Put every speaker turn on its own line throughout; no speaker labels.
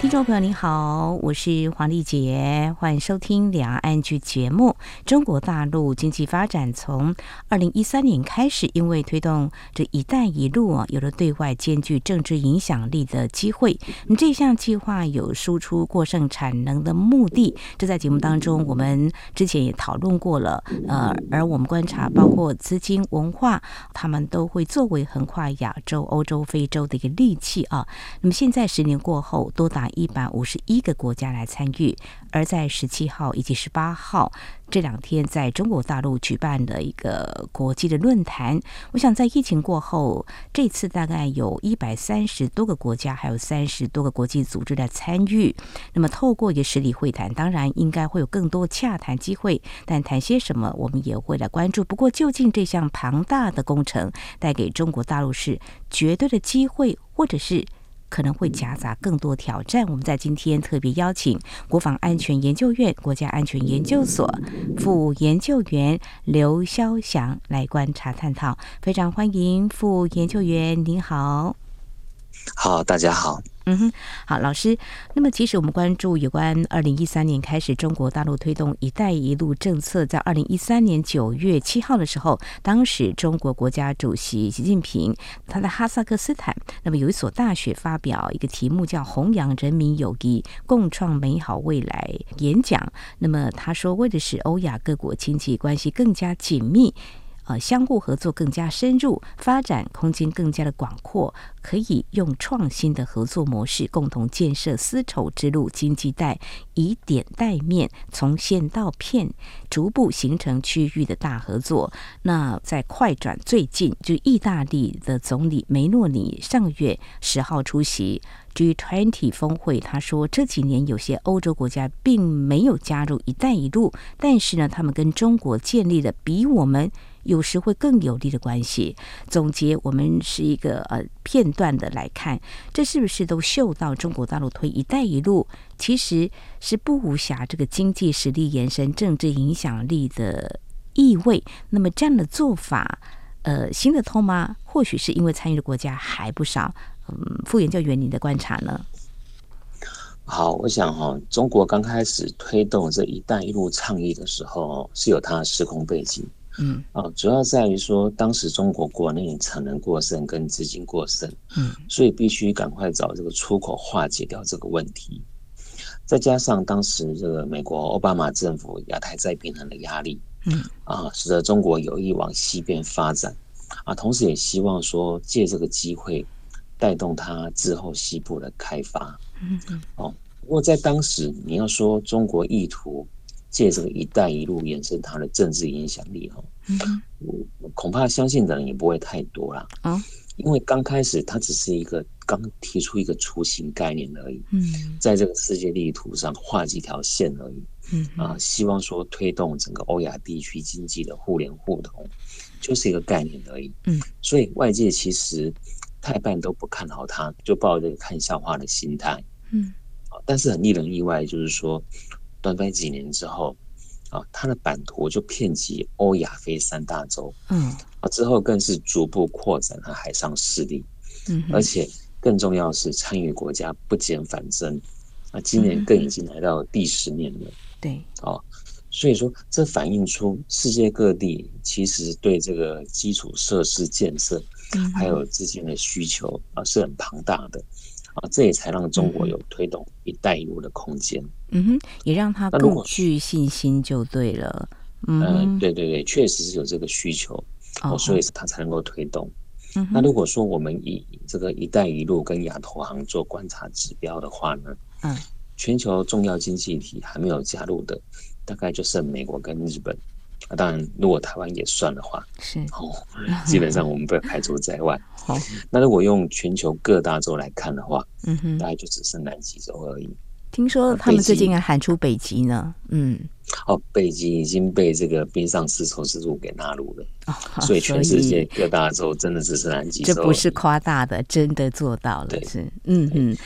听众朋友您好，我是黄丽杰，欢迎收听两岸剧节目。中国大陆经济发展从二零一三年开始，因为推动这“一带一路”啊，有了对外兼具政治影响力的机会。那么这项计划有输出过剩产能的目的，这在节目当中我们之前也讨论过了。呃，而我们观察，包括资金、文化，他们都会作为横跨亚洲、欧洲、非洲的一个利器啊。那么现在十年过后，多达一百五十一个国家来参与，而在十七号以及十八号这两天，在中国大陆举办的一个国际的论坛。我想在疫情过后，这次大概有一百三十多个国家，还有三十多个国际组织来参与。那么透过一个实体会谈，当然应该会有更多洽谈机会，但谈些什么，我们也会来关注。不过，究竟这项庞大的工程带给中国大陆是绝对的机会，或者是？可能会夹杂更多挑战。我们在今天特别邀请国防安全研究院国家安全研究所副研究员刘肖翔来观察探讨。非常欢迎副研究员，您好。
好，大家好。
嗯哼，好，老师。那么，其实我们关注有关二零一三年开始，中国大陆推动“一带一路”政策，在二零一三年九月七号的时候，当时中国国家主席习近平他在哈萨克斯坦，那么有一所大学发表一个题目叫“弘扬人民友谊，共创美好未来”演讲。那么他说，为的是欧亚各国经济关系更加紧密。呃，相互合作更加深入，发展空间更加的广阔，可以用创新的合作模式，共同建设丝绸之路经济带，以点带面，从线到片，逐步形成区域的大合作。那在快转最近，就意大利的总理梅诺尼上月十号出席 G20 峰会，他说这几年有些欧洲国家并没有加入“一带一路”，但是呢，他们跟中国建立了比我们。有时会更有利的关系。总结，我们是一个呃片段的来看，这是不是都嗅到中国大陆推“一带一路”其实是不无暇这个经济实力延伸政治影响力的意味？那么这样的做法，呃，行得通吗？或许是因为参与的国家还不少。嗯，副研究员，你的观察呢？
好，我想哈、中国刚开始推动这一带一路倡议的时候，是有它的时空背景。嗯，啊，主要在于说，当时中国国内产能过剩跟资金过剩，嗯，所以必须赶快找这个出口化解掉这个问题。再加上当时这个美国奥巴马政府亚太再平衡的压力，嗯，啊，使得中国有意往西边发展，啊，同时也希望说借这个机会带动它之后西部的开发，嗯嗯，哦，不过在当时你要说中国意图。借这个“一带一路”延伸它的政治影响力，哈，恐怕相信的人也不会太多啦。啊，因为刚开始它只是一个刚提出一个雏形概念而已。嗯，在这个世界地图上画几条线而已。嗯啊，希望说推动整个欧亚地区经济的互联互通，就是一个概念而已。嗯，所以外界其实太半都不看好它，就抱着看笑话的心态。嗯，但是很令人意外，就是说。短短几年之后，啊，它的版图就遍及欧亚非三大洲，嗯，啊，之后更是逐步扩展了海上势力，嗯，而且更重要的是参与国家不减反增，啊，今年更已经来到第十年了，对，哦，所以说这反映出世界各地其实对这个基础设施建设，还有资金的需求啊是很庞大的。啊，这也才让中国有推动“一带一路”的空间。
嗯哼，也让他更具信心就对了。嗯、
呃，对对对，确实是有这个需求，哦，所以他才能够推动。嗯，那如果说我们以这个“一带一路”跟亚投行做观察指标的话呢，嗯，全球重要经济体还没有加入的，大概就剩美国跟日本。啊，当然，如果台湾也算的话，是哦，基本上我们被排除在外。好，那如果用全球各大洲来看的话，嗯哼，大概就只剩南极洲而已。
听说他们最近还喊出北极呢，嗯。
哦，北极已经被这个冰上丝绸之路给纳入了，哦，所以全世界各大洲真的只是南极洲。
这不是夸大的，真的做到了。是，嗯嗯，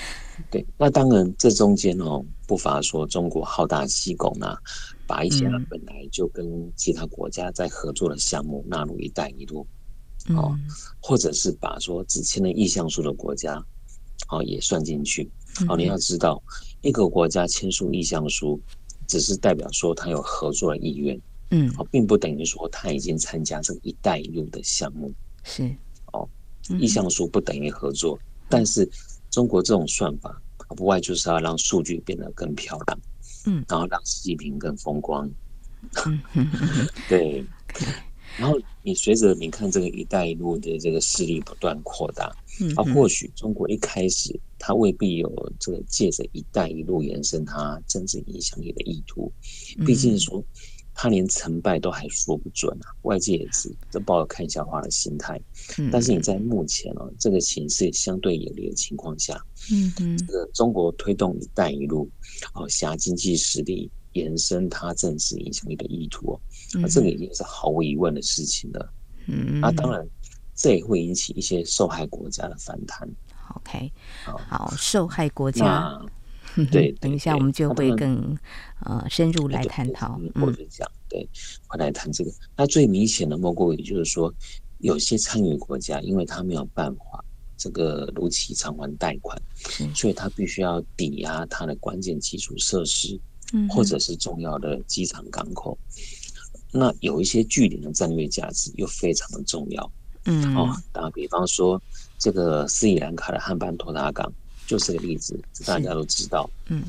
对。那当然，这中间哦，不乏说中国好大喜功啊，把一些本来就跟其他国家在合作的项目纳入“一带一路”，哦，或者是把说只签了意向书的国家，哦，也算进去。哦，你要知道，一个国家签署意向书。只是代表说他有合作的意愿，嗯，哦，并不等于说他已经参加这个“一带一路”的项目，
是
哦，意向书不等于合作，嗯，但是中国这种算法，不外就是要让数据变得更漂亮，嗯，然后让习近平更风光，嗯，对。然后你随着你看这个“一带一路”的这个势力不断扩大，嗯，啊，或许中国一开始它未必有这个借着“一带一路”延伸它政治影响力的意图，毕竟。说他连成败都还说不准啊，外界也是都抱有看笑话的心态。但是你在目前哦这个形势相对有利的情况下，嗯嗯，这个中国推动“一带一路”哦，挟经济实力。延伸它政治影响力的意图，那这个已经是毫无疑问的事情了。嗯，那当然，这也会引起一些受害国家的反弹。
OK，好，好，受害国家，对，等一下我们就会更呃深入来探讨。
或者讲，对，会来谈这个。那最明显的莫过于就是说，有些参与国家，因为他没有办法这个如期偿还贷款，所以他必须要抵押他的关键基础设施。或者是重要的机场港口，那有一些据点的战略价值又非常的重要。嗯，哦，打比方说这个斯里兰卡的汉班托塔港就是个例子，大家都知道。嗯，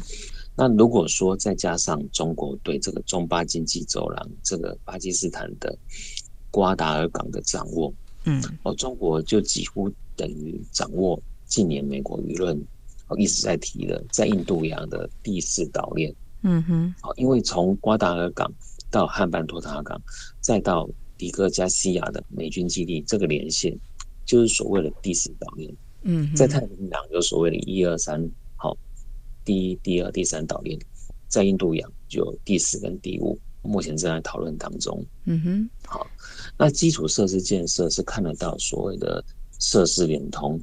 那如果说再加上中国对这个中巴经济走廊这个巴基斯坦的瓜达尔港的掌握，嗯，哦，中国就几乎等于掌握近年美国舆论哦一直在提的在印度洋的第四岛链。嗯哼，好，因为从瓜达尔港到汉班托塔港，再到迪戈加西亚的美军基地，这个连线就是所谓的第四岛链。嗯，在太平洋有所谓的一二三，好，第一、第二、第三岛链，在印度洋就有第四跟第五，目前正在讨论当中。嗯哼，好，那基础设施建设是看得到所谓的设施联通。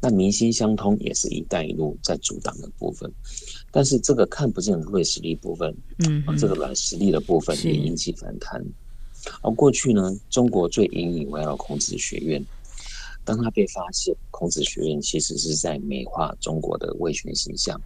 那民心相通也是一带一路在阻挡的部分，但是这个看不见的软实力部分，嗯，这个软实力的部分也引起反弹。而过去呢，中国最引以为傲孔子学院，当他被发现孔子学院其实是在美化中国的威权形象，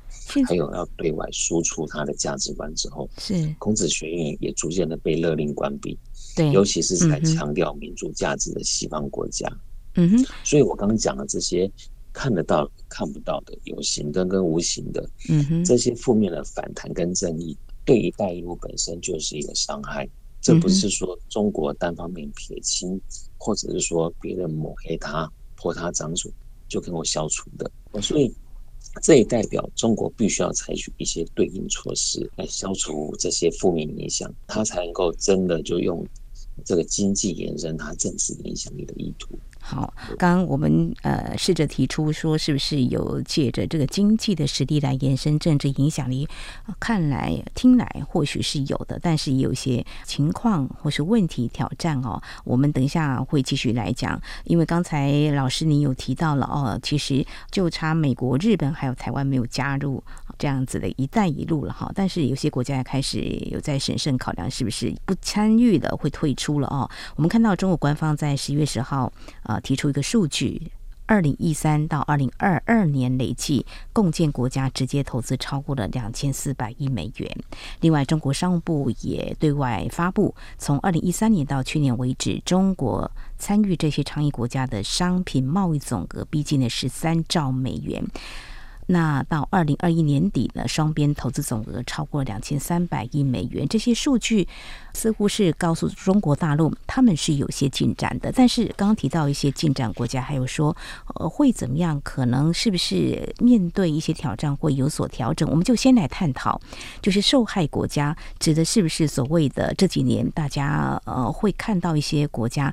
还有要对外输出他的价值观之后，是孔子学院也逐渐的被勒令关闭。对，尤其是在强调民主价值的西方国家。嗯哼，所以我刚刚讲的这些。看得到、看不到的，有形的跟无形的，嗯哼，这些负面的反弹跟正义，对“一带一路”本身就是一个伤害。这不是说中国单方面撇清，或者是说别人抹黑他、泼他脏水就跟我消除的。所以，这也代表中国必须要采取一些对应措施来消除这些负面影响，他才能够真的就用这个经济延伸他政治影响力的意图。
好，刚刚我们呃试着提出说，是不是有借着这个经济的实力来延伸政治影响力？看来听来或许是有的，但是也有一些情况或是问题挑战哦。我们等一下会继续来讲，因为刚才老师您有提到了哦，其实就差美国、日本还有台湾没有加入这样子的一带一路了哈。但是有些国家也开始有在审慎考量，是不是不参与了会退出了哦？我们看到中国官方在十一月十号。提出一个数据，二零一三到二零二二年累计共建国家直接投资超过了两千四百亿美元。另外，中国商务部也对外发布，从二零一三年到去年为止，中国参与这些倡议国家的商品贸易总额逼近了十三兆美元。那到二零二一年底呢，双边投资总额超过两千三百亿美元。这些数据似乎是告诉中国大陆，他们是有些进展的。但是刚刚提到一些进展国家，还有说呃会怎么样？可能是不是面对一些挑战会有所调整？我们就先来探讨，就是受害国家指的是不是所谓的这几年大家呃会看到一些国家。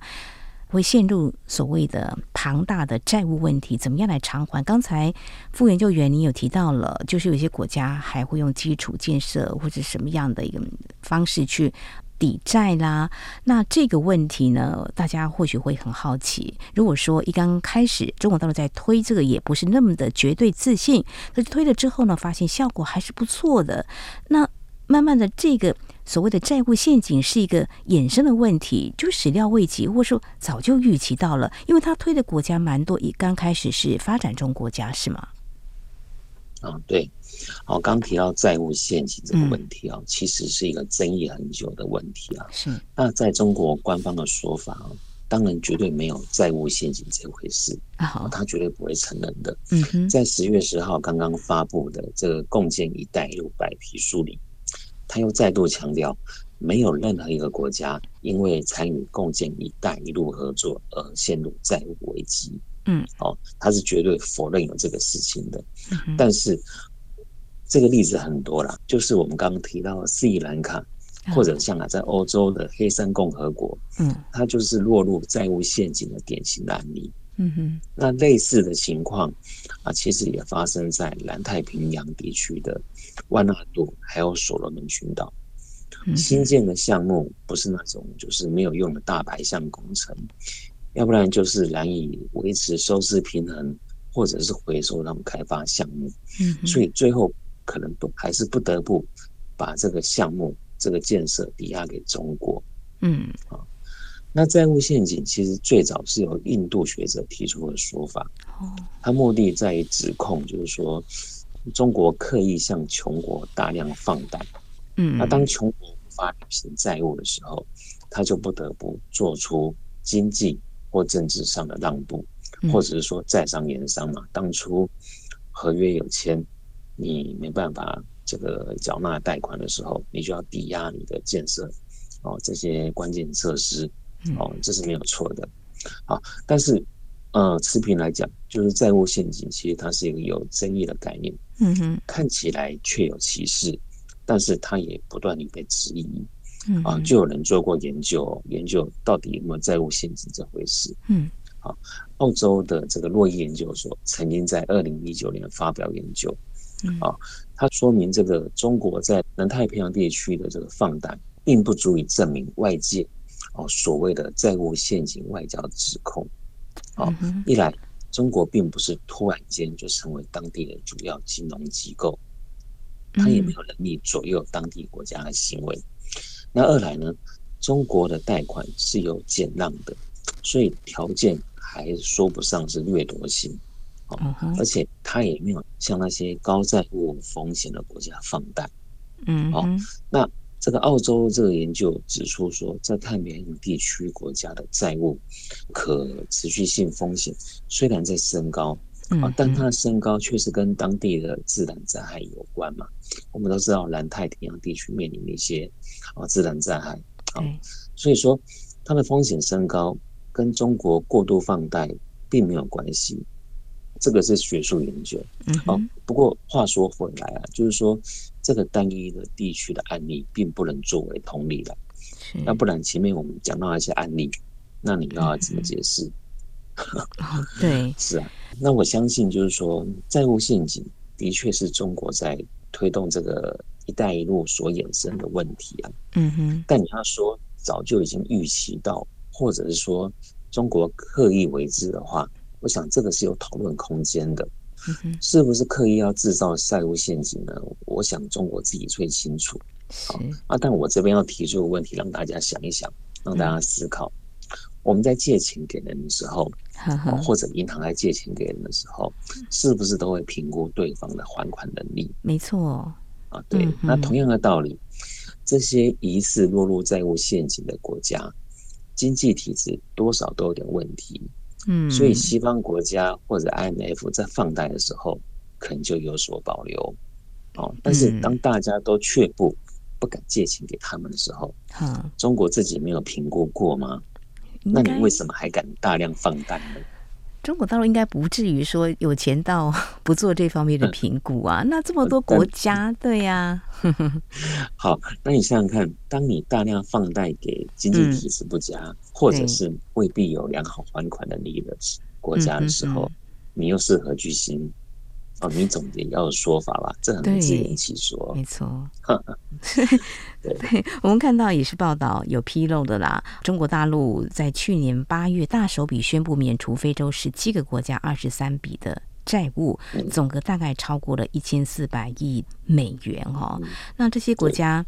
会陷入所谓的庞大的债务问题，怎么样来偿还？刚才副研究员你有提到了，就是有些国家还会用基础建设或者什么样的一个方式去抵债啦。那这个问题呢，大家或许会很好奇。如果说一刚开始中国大陆在推这个，也不是那么的绝对自信，可是推了之后呢，发现效果还是不错的。那慢慢的这个。所谓的债务陷阱是一个衍生的问题，就始料未及，或者说早就预期到了，因为他推的国家蛮多，一刚开始是发展中国家，是吗？
啊，对，好，刚提到债务陷阱这个问题啊，嗯、其实是一个争议很久的问题啊。是，那在中国官方的说法啊，当然绝对没有债务陷阱这回事啊，他绝对不会承认的。嗯哼，在十月十号刚刚发布的这个共建“一带一路”白皮书里。他又再度强调，没有任何一个国家因为参与共建“一带一路”合作而陷入债务危机。嗯，哦，他是绝对否认有这个事情的。嗯、但是这个例子很多啦，就是我们刚刚提到斯里兰卡，或者像啊，在欧洲的黑山共和国，嗯，它就是落入债务陷阱的典型的案例。嗯哼，那类似的情况啊，其实也发生在南太平洋地区的万纳度还有所罗门群岛。新建的项目不是那种就是没有用的大白象工程，要不然就是难以维持收支平衡，或者是回收那种开发项目。嗯，所以最后可能都还是不得不把这个项目这个建设抵押给中国。嗯，啊。那债务陷阱其实最早是由印度学者提出的说法，他目的在于指控，就是说中国刻意向穷国大量放贷，嗯，那当穷国无法履行债务的时候，他就不得不做出经济或政治上的让步，或者是说在商言商嘛，当初合约有签，你没办法这个缴纳贷款的时候，你就要抵押你的建设哦这些关键设施。哦，这是没有错的，好，但是，呃，持平来讲，就是债务陷阱，其实它是一个有争议的概念，嗯哼，看起来确有其事，但是它也不断地被质疑，嗯，啊，就有人做过研究，研究到底有没有债务陷阱这回事，嗯，好，澳洲的这个洛伊研究所曾经在二零一九年发表研究，嗯，啊，它说明这个中国在南太平洋地区的这个放贷，并不足以证明外界。哦，所谓的债务陷阱外交指控，哦，一来中国并不是突然间就成为当地的主要金融机构，他也没有能力左右当地国家的行为。那二来呢，中国的贷款是有减让的，所以条件还说不上是掠夺性，哦，而且他也没有向那些高债务风险的国家放贷，嗯，哦，那。这个澳洲这个研究指出说，在太平洋地区国家的债务可持续性风险虽然在升高，啊，但它的升高却是跟当地的自然灾害有关嘛。我们都知道南太平洋地区面临的一些啊自然灾害，啊，所以说它的风险升高跟中国过度放贷并没有关系。这个是学术研究，嗯好，不过话说回来啊，就是说。这个单一的地区的案例并不能作为同理的，要不然前面我们讲到一些案例，那你要怎么解释？
对，
是啊。那我相信就是说，债务陷阱的确是中国在推动这个“一带一路”所衍生的问题啊。嗯哼。但你要说早就已经预期到，或者是说中国刻意为之的话，我想这个是有讨论空间的。是不是刻意要制造债务陷阱呢？我想中国自己最清楚。好啊，但我这边要提出个问题，让大家想一想，让大家思考：我们在借钱给人的时候，或者银行在借钱给人的时候，是不是都会评估对方的还款能力？
没错。
啊，对。那同样的道理，这些疑似落入债务陷阱的国家，经济体制多少都有点问题。嗯，所以西方国家或者 IMF 在放贷的时候，可能就有所保留，哦。但是当大家都却步，不敢借钱给他们的时候，嗯，中国自己没有评估过吗？那你为什么还敢大量放贷呢？
中国大陆应该不至于说有钱到 不做这方面的评估啊。那这么多国家，对呀。
好，那你想想看，当你大量放贷给经济体制不佳，嗯、或者是未必有良好还款能力的国家的时候，嗯嗯嗯你又是何居心？哦，你总结要有说法吧？这很自圆其说。
没错。对，对，我们看到也是报道有披露的啦。中国大陆在去年八月大手笔宣布免除非洲十七个国家二十三笔的债务，总额大概超过了一千四百亿美元哈、哦。那这些国家。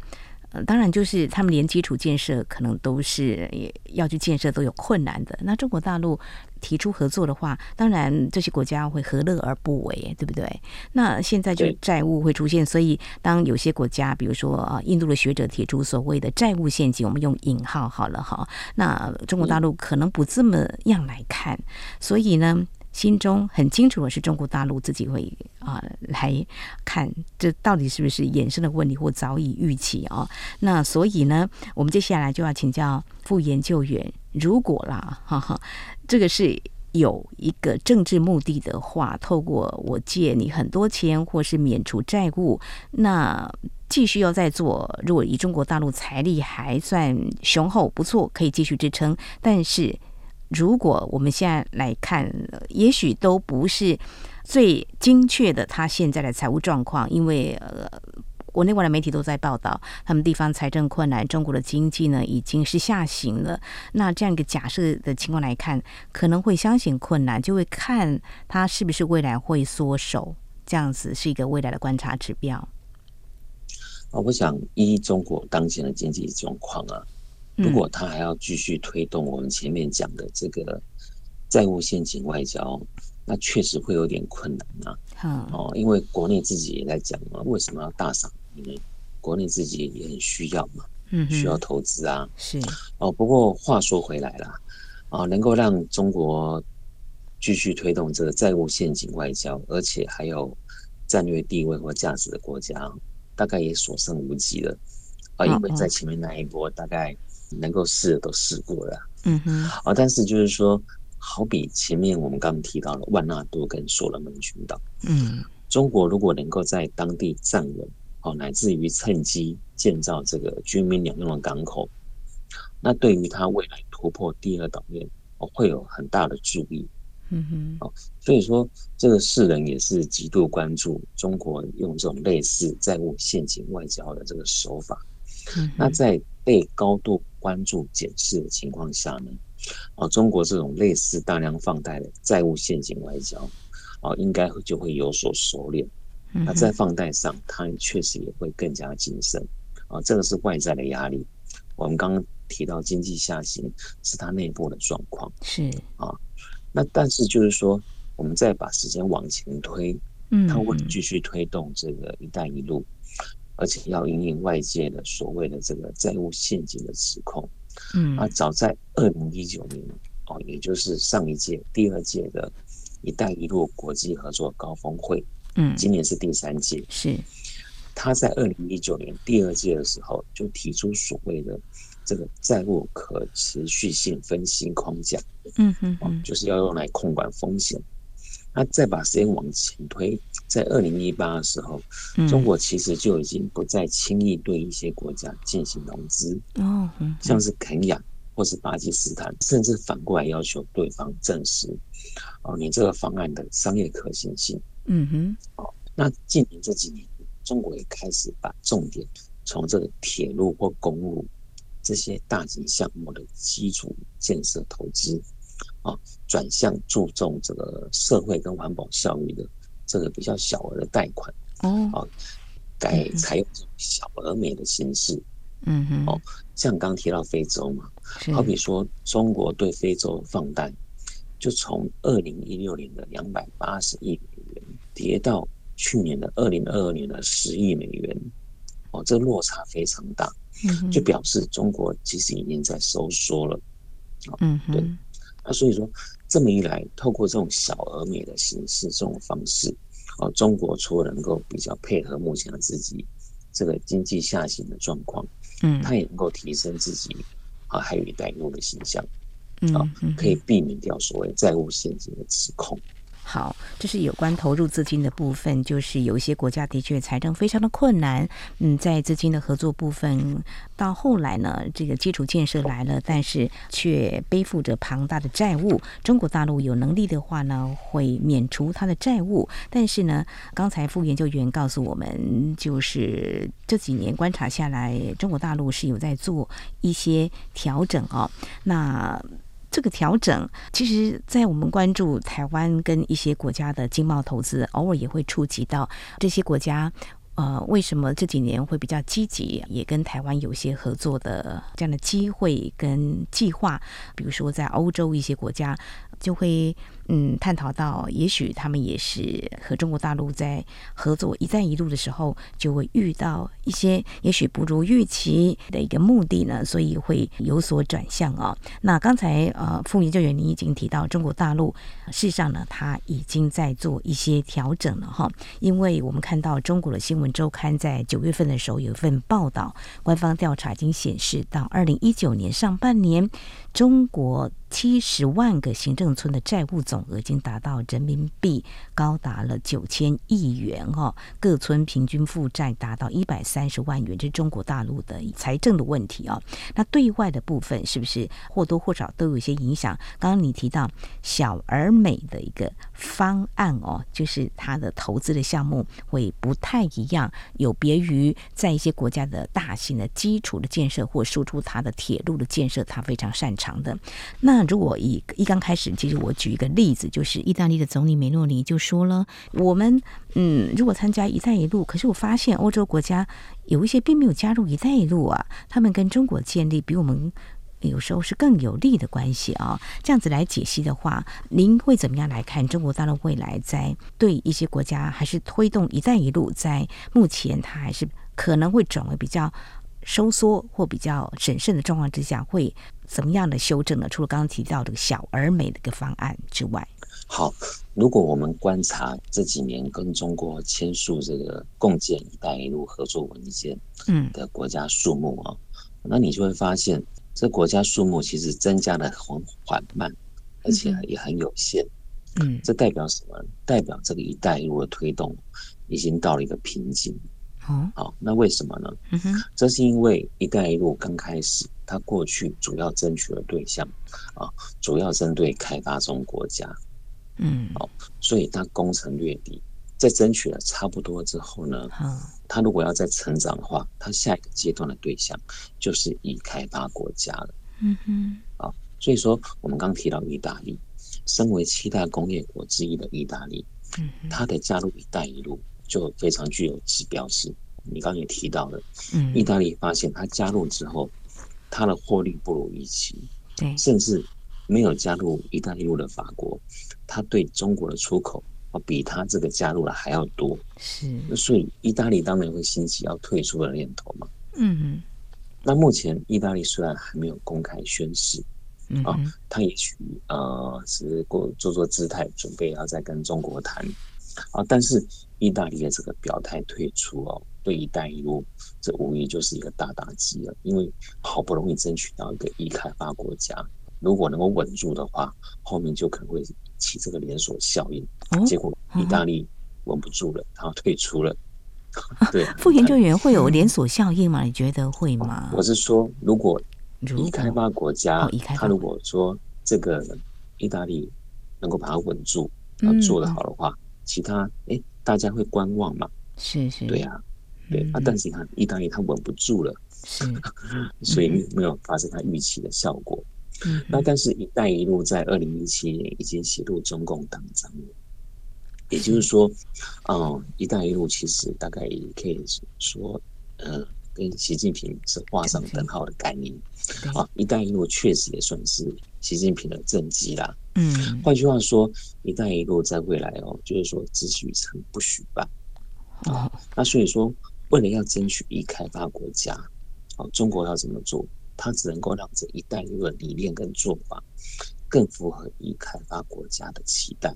呃，当然就是他们连基础建设可能都是要去建设都有困难的。那中国大陆提出合作的话，当然这些国家会何乐而不为，对不对？那现在就债务会出现，所以当有些国家，比如说啊，印度的学者提出所谓的债务陷阱，我们用引号好了哈。那中国大陆可能不这么样来看，所以呢。心中很清楚的是，中国大陆自己会啊来看这到底是不是衍生的问题，或早已预期啊。那所以呢，我们接下来就要请教副研究员，如果啦，哈哈，这个是有一个政治目的的话，透过我借你很多钱，或是免除债务，那继续要再做。如果以中国大陆财力还算雄厚，不错，可以继续支撑，但是。如果我们现在来看，也许都不是最精确的他现在的财务状况，因为呃，国内外的媒体都在报道，他们地方财政困难，中国的经济呢已经是下行了。那这样一个假设的情况来看，可能会相信困难，就会看他是不是未来会缩手，这样子是一个未来的观察指标。
啊，我想依中国当前的经济状况啊。如果他还要继续推动我们前面讲的这个债务陷阱外交，那确实会有点困难呐、啊。哦，因为国内自己也在讲嘛，为什么要大赏？因为国内自己也很需要嘛，嗯，需要投资啊。是哦，不过话说回来啦，啊，能够让中国继续推动这个债务陷阱外交，而且还有战略地位或价值的国家，大概也所剩无几了。啊，因为在前面那一波大概。能够试的都试过了，嗯哼，啊，但是就是说，好比前面我们刚刚提到了万纳多跟所罗门群岛，嗯，中国如果能够在当地站稳，哦，乃至于趁机建造这个军民两用的港口，那对于它未来突破第二岛链，哦，会有很大的助力，嗯哼，哦，所以说这个世人也是极度关注中国用这种类似债务陷阱外交的这个手法，嗯，那在被高度关注检视的情况下呢，啊，中国这种类似大量放贷的债务陷阱外交，啊，应该就会有所收敛。那在放贷上，它确实也会更加谨慎。啊，这个是外在的压力。我们刚刚提到经济下行是它内部的状况。是啊，那但是就是说，我们再把时间往前推，它会继续推动这个“一带一路”。而且要因应外界的所谓的这个债务陷阱的指控，嗯，啊，早在二零一九年哦，也就是上一届第二届的“一带一路”国际合作高峰会，嗯，今年是第三届，是。他在二零一九年第二届的时候就提出所谓的这个债务可持续性分析框架，嗯嗯，就是要用来控管风险。那再把时间往前推，在二零一八的时候，中国其实就已经不再轻易对一些国家进行融资，哦，像是肯亚或是巴基斯坦，甚至反过来要求对方证实，哦，你这个方案的商业可行性。嗯哼，哦，那近年这几年，中国也开始把重点从这个铁路或公路这些大型项目的基础建设投资。啊，转向注重这个社会跟环保效益的这个比较小额的贷款，哦，啊，改采用这种小而美的形式，嗯哼，哦，像刚提到非洲嘛，好比说中国对非洲放贷，就从二零一六年的两百八十亿美元跌到去年的二零二二年的十亿美元，哦，这落差非常大，嗯，就表示中国其实已经在收缩了，嗯，对。那所以说，这么一来，透过这种小而美的形式，这种方式，啊，中国除了能够比较配合目前的自己这个经济下行的状况，嗯，它也能够提升自己啊，还有一带一路的形象。嗯，啊，可以避免掉所谓债务陷阱的指控。
好，这是有关投入资金的部分，就是有一些国家的确财政非常的困难。嗯，在资金的合作部分，到后来呢，这个基础建设来了，但是却背负着庞大的债务。中国大陆有能力的话呢，会免除他的债务。但是呢，刚才副研究员告诉我们，就是这几年观察下来，中国大陆是有在做一些调整哦。那这个调整，其实，在我们关注台湾跟一些国家的经贸投资，偶尔也会触及到这些国家。呃，为什么这几年会比较积极，也跟台湾有些合作的这样的机会跟计划？比如说，在欧洲一些国家。就会嗯探讨到，也许他们也是和中国大陆在合作“一带一路”的时候，就会遇到一些也许不如预期的一个目的呢，所以会有所转向啊、那刚才呃副研究员你已经提到，中国大陆事实上呢，他已经在做一些调整了哈，因为我们看到中国的新闻周刊在九月份的时候有一份报道，官方调查已经显示到二零一九年上半年，中国七十万个行政村的债务总额已经达到人民币高达了九千亿元哦，各村平均负债达到一百三十万元，这是中国大陆的财政的问题哦。那对外的部分是不是或多或少都有一些影响？刚刚你提到小而美的一个方案哦，就是它的投资的项目会不太一样，有别于在一些国家的大型的基础的建设或输出它的铁路的建设，它非常擅长的那。如果一一刚开始，其实我举一个例子，就是意大利的总理梅诺尼就说了，我们嗯，如果参加“一带一路”，可是我发现欧洲国家有一些并没有加入“一带一路”啊，他们跟中国建立比我们有时候是更有利的关系啊。这样子来解析的话，您会怎么样来看中国大陆未来在对一些国家还是推动“一带一路”？在目前，它还是可能会转为比较收缩或比较审慎的状况之下，会。怎么样的修正呢？除了刚刚提到的小而美的一个方案之外，
好，如果我们观察这几年跟中国签署这个共建“一带一路”合作文件嗯的国家数目啊，嗯、那你就会发现，这国家数目其实增加的很缓慢，而且也很有限。嗯，这代表什么？代表这个“一带一路”的推动已经到了一个瓶颈。哦，好，那为什么呢？嗯哼，这是因为“一带一路”刚开始。它过去主要争取的对象啊，主要针对开发中国家，嗯，好，所以它攻城略地，在争取了差不多之后呢，他，如果要再成长的话，他下一个阶段的对象就是已开发国家了，嗯哼，啊，所以说我们刚提到意大利，身为七大工业国之一的意大利，嗯，它的加入“一带一路”就非常具有指标性。你刚刚也提到了，嗯，意大利发现它加入之后。它的获利不如预期，对，甚至没有加入“一带一路”的法国，它对中国的出口啊，比他这个加入了还要多。是，所以意大利当然会兴起要退出的念头嘛。嗯哼。那目前意大利虽然还没有公开宣誓，嗯，啊，他也许呃是过做做姿态，准备要再跟中国谈啊，但是意大利的这个表态退出哦。对“一带一路”，这无疑就是一个大打击了。因为好不容易争取到一个已开发国家，如果能够稳住的话，后面就可能会起这个连锁效应。结果意大利稳不住了，然后退出了。对，
副研究员会有连锁效应吗？你觉得会吗？
我是说，如果已开发国家，他如果说这个意大利能够把它稳住，然后做得好的话，其他哎，大家会观望嘛？是是，对呀。对啊，但是你看，意大利它稳不住了，是，所以没有发生它预期的效果。嗯，那但是“一带一路”在二零一七年已经写入中共党章了，也就是说，嗯，“一带一路”其实大概也可以说，呃，跟习近平是画上等号的概念。啊，“一带一路”确实也算是习近平的政绩啦。嗯，换句话说，“一带一路”在未来哦，就是说只许成不许败。啊，那所以说。为了要争取一开发国家，好，中国要怎么做？它只能够让这一带一路的理念跟做法更符合已开发国家的期待，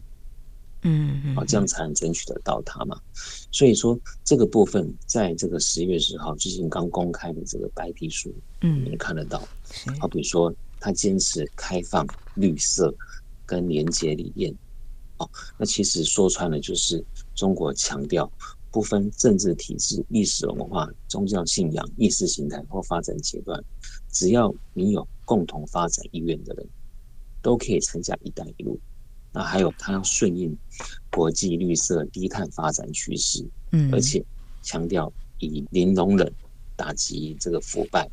嗯，好，这样才能争取得到它嘛。所以说，这个部分在这个十月十号最近刚公开的这个白皮书，嗯，你看得到。好，比如说他坚持开放、绿色跟廉洁理念。哦，那其实说穿了就是中国强调不分政治体制、历史文化、宗教信仰、意识形态或发展阶段，只要你有共同发展意愿的人，都可以参加“一带一路”。那还有，它要顺应国际绿色低碳发展趋势，嗯，而且强调以零容忍打击这个腐败，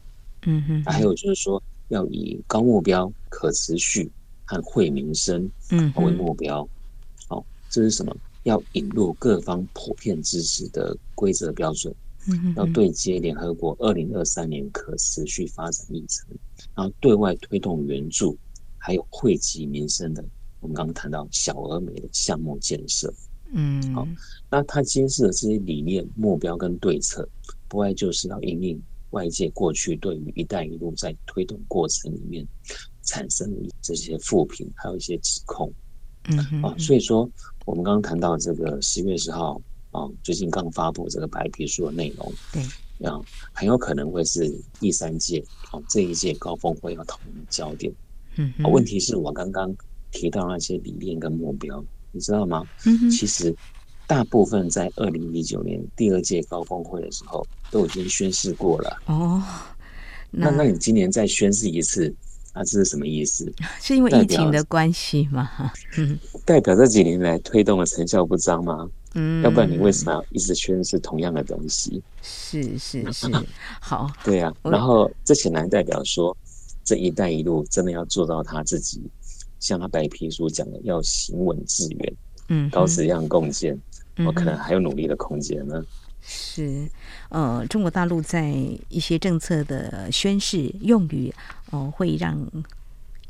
嗯哼。还有就是说，要以高目标、可持续和惠民生，嗯，为目标。好，这是什么？要引入各方普遍支持的规则标准，嗯，要对接联合国二零二三年可持续发展议程，然后对外推动援助，还有惠及民生的。我们刚刚谈到小而美的项目建设，嗯，好，那他揭示的这些理念、目标跟对策，不外就是要引领外界过去对于“一带一路”在推动过程里面产生的这些负评，还有一些指控，嗯，啊，所以说我们刚刚谈到这个十月十号啊，最近刚发布这个白皮书的内容，对，啊，很有可能会是第三届啊这一届高峰会要讨论的焦点，嗯，问题是我刚刚。提到那些理念跟目标，你知道吗？嗯、其实大部分在二零一九年第二届高峰会的时候都已经宣誓过了。哦，那那你今年再宣誓一次，啊，这是什么意思？
是因为疫情的关系吗？嗯，
代表这几年来推动的成效不彰吗？嗯，要不然你为什么要一直宣示同样的东西？
是是是，好，
对呀、啊。然后这显然代表说，这一带一路真的要做到他自己。像他白皮书讲的，要行稳致远，嗯，高质量共建，我可能还有努力的空间呢。
是，呃，中国大陆在一些政策的宣示用语，哦、呃，会让。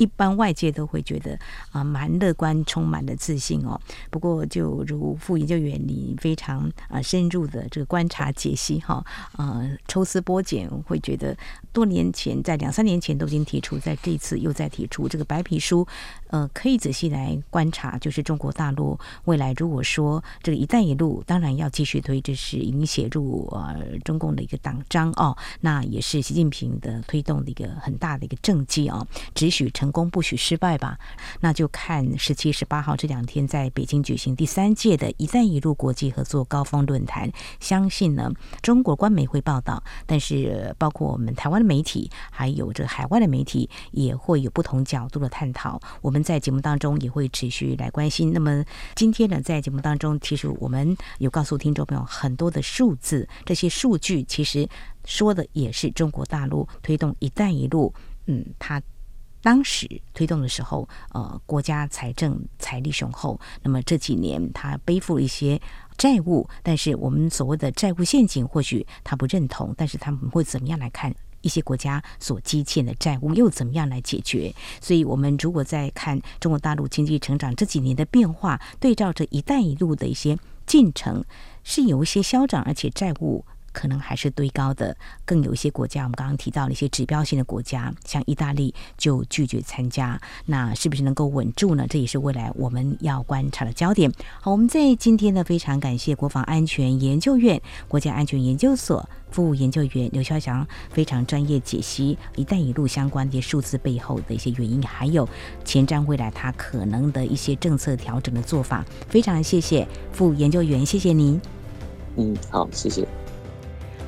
一般外界都会觉得啊，蛮乐观，充满了自信哦。不过，就如副研究员你非常啊深入的这个观察解析哈，呃，抽丝剥茧，会觉得多年前在两三年前都已经提出，在这次又再提出这个白皮书，呃，可以仔细来观察，就是中国大陆未来如果说这个“一带一路”，当然要继续推，这是已经写入呃中共的一个党章哦，那也是习近平的推动的一个很大的一个政绩哦，只许成。功不许失败吧，那就看十七、十八号这两天在北京举行第三届的一带一路国际合作高峰论坛。相信呢，中国官媒会报道，但是包括我们台湾的媒体，还有这海外的媒体，也会有不同角度的探讨。我们在节目当中也会持续来关心。那么今天呢，在节目当中，其实我们有告诉听众朋友很多的数字，这些数据其实说的也是中国大陆推动一带一路，嗯，它。当时推动的时候，呃，国家财政财力雄厚，那么这几年他背负一些债务，但是我们所谓的债务陷阱，或许他不认同，但是他们会怎么样来看一些国家所积欠的债务，又怎么样来解决？所以，我们如果在看中国大陆经济成长这几年的变化，对照着“一带一路”的一些进程，是有一些消长，而且债务。可能还是堆高的，更有一些国家，我们刚刚提到了一些指标性的国家，像意大利就拒绝参加，那是不是能够稳住呢？这也是未来我们要观察的焦点。好，我们在今天呢，非常感谢国防安全研究院国家安全研究所副研究员刘潇翔非常专业解析“一带一路”相关的数字背后的一些原因，还有前瞻未来它可能的一些政策调整的做法。非常谢谢副研究员，谢谢您。
嗯，好，谢谢。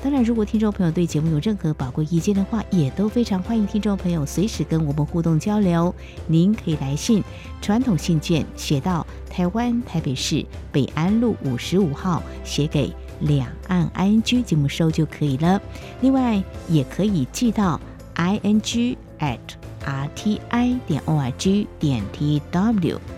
当然，如果听众朋友对节目有任何宝贵意见的话，也都非常欢迎听众朋友随时跟我们互动交流。您可以来信，传统信件写到台湾台北市北安路五十五号，写给两岸 ING 节目收就可以了。另外，也可以寄到 ing at rti 点 org 点 tw。